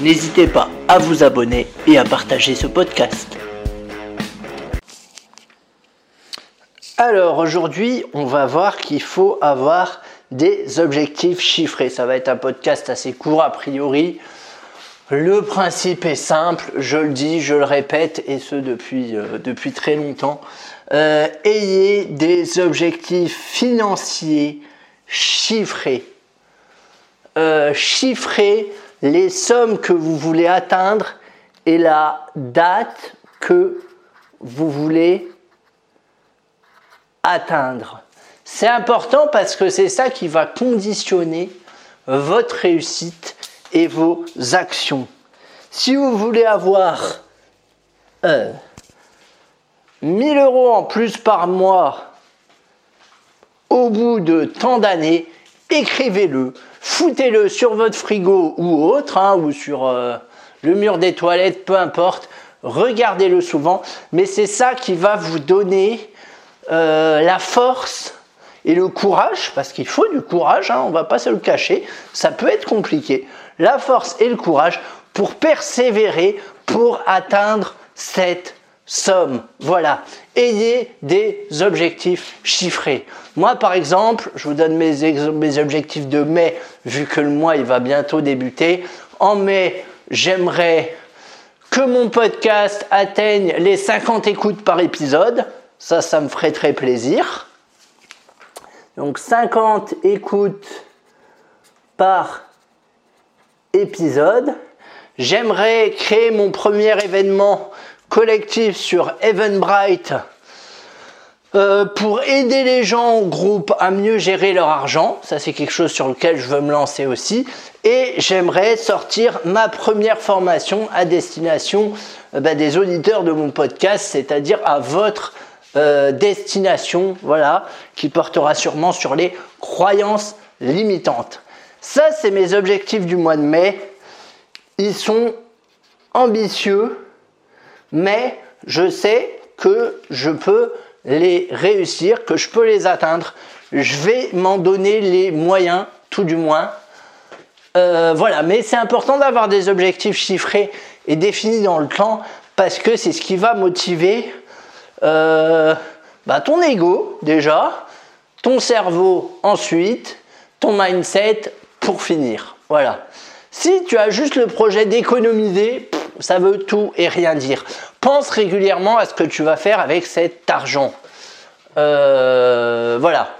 N'hésitez pas à vous abonner et à partager ce podcast. Alors aujourd'hui, on va voir qu'il faut avoir des objectifs chiffrés. Ça va être un podcast assez court a priori. Le principe est simple, je le dis, je le répète, et ce depuis, euh, très longtemps. Euh, ayez des objectifs financiers chiffrés. Euh, chiffrés les sommes que vous voulez atteindre et la date que vous voulez atteindre. C'est important parce que c'est ça qui va conditionner votre réussite et vos actions. Si vous voulez avoir 1000 euros en plus par mois au bout de tant d'années, écrivez-le, foutez-le sur votre frigo ou autre, hein, ou sur euh, le mur des toilettes, peu importe, regardez-le souvent, mais c'est ça qui va vous donner euh, la force et le courage, parce qu'il faut du courage, hein, on ne va pas se le cacher, ça peut être compliqué, la force et le courage pour persévérer, pour atteindre cette somme. Voilà. Ayez des objectifs chiffrés. Moi, par exemple, je vous donne mes, objectifs de mai, vu que le mois il va bientôt débuter. En mai, j'aimerais que mon podcast atteigne les 50 écoutes par épisode. Ça, ça me ferait très plaisir. Donc 50 écoutes par épisode. J'aimerais créer mon premier événement collectif sur Eventbrite euh, pour aider les gens au groupe à mieux gérer leur argent. Ça, c'est quelque chose sur lequel je veux me lancer aussi. Et j'aimerais sortir ma première formation à destination euh, bah, des auditeurs de mon podcast, c'est-à-dire à votre euh, destination, voilà, qui portera sûrement sur les croyances limitantes. Ça, c'est mes objectifs du mois de mai. Ils sont ambitieux, mais je sais que je peux les réussir, que je peux les atteindre. Je vais m'en donner les moyens, tout du moins. Euh, voilà, mais c'est important d'avoir des objectifs chiffrés et définis dans le temps parce que c'est ce qui va motiver euh, bah, ton ego déjà, ton cerveau ensuite, ton mindset pour finir. Voilà. Si tu as juste le projet d'économiser, ça veut tout et rien dire. Pense régulièrement à ce que tu vas faire avec cet argent. Euh, voilà.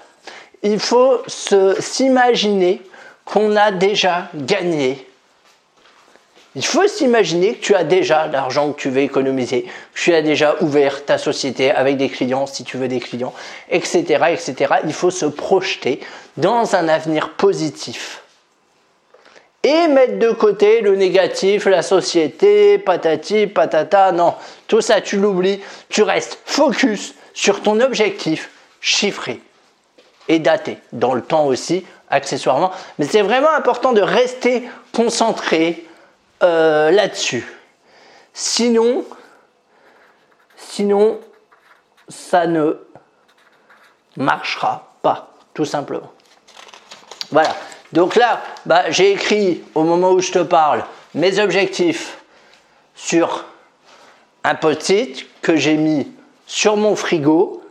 Il faut s'imaginer qu'on a déjà gagné. Il faut s'imaginer que tu as déjà l'argent que tu veux économiser, tu as déjà ouvert ta société avec des clients si tu veux des clients, etc., etc. Il faut se projeter dans un avenir positif et mettre de côté le négatif, la société, patati, patata. Non, tout ça, tu l'oublies. Tu restes focus sur ton objectif chiffré et daté, dans le temps aussi, accessoirement. Mais c'est vraiment important de rester concentré euh, là-dessus. Sinon, sinon, ça ne marchera pas, tout simplement. Voilà. Donc là, bah, j'ai écrit au moment où je te parle mes objectifs sur un post-it que j'ai mis sur mon frigo.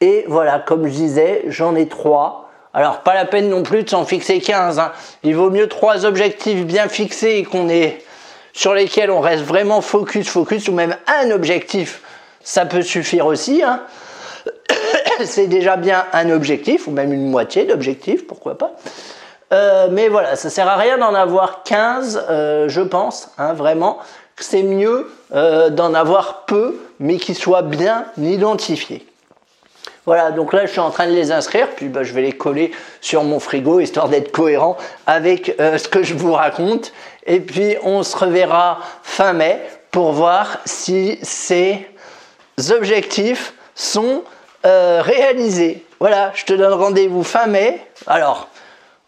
Et voilà, comme je disais, j'en ai trois. Alors, pas la peine non plus de s'en fixer 15. Hein. Il vaut mieux trois objectifs bien fixés et qu'on est sur lesquels on reste vraiment focus, focus, ou même un objectif, ça peut suffire aussi. Hein. C'est déjà bien un objectif, ou même une moitié d'objectif, pourquoi pas. Euh, mais voilà, ça sert à rien d'en avoir 15, euh, je pense, hein, vraiment. C'est mieux euh, d'en avoir peu, mais qui soient bien identifiés. Voilà, donc là je suis en train de les inscrire, puis bah, je vais les coller sur mon frigo histoire d'être cohérent avec ce que je vous raconte. Et puis on se reverra fin mai pour voir si ces objectifs sont réalisés. Voilà, je te donne rendez-vous fin mai. Alors,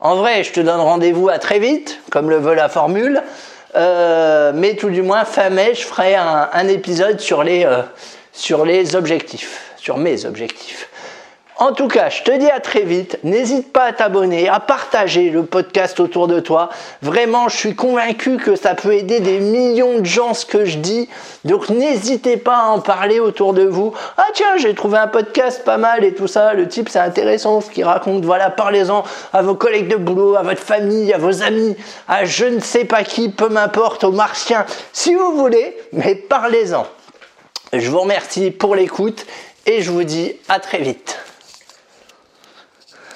en vrai, je te donne rendez-vous à très vite, comme le veut la formule. Euh, mais tout du moins, fin mai, je ferai un, épisode euh, sur les objectifs, sur mes objectifs. En tout cas, je te dis à très vite. N'hésite pas à t'abonner, à partager le podcast autour de toi. Vraiment, je suis convaincu que ça peut aider des millions de gens ce que je dis. Donc n'hésitez pas à en parler autour de vous. Ah tiens, j'ai trouvé un podcast pas mal et tout ça. Le type, c'est intéressant ce qu'il raconte. Voilà, parlez-en à vos collègues de boulot, à votre famille, à vos amis, à je ne sais pas qui, peu m'importe, aux martiens, si vous voulez, mais parlez-en. Je vous remercie pour l'écoute et je vous dis à très vite.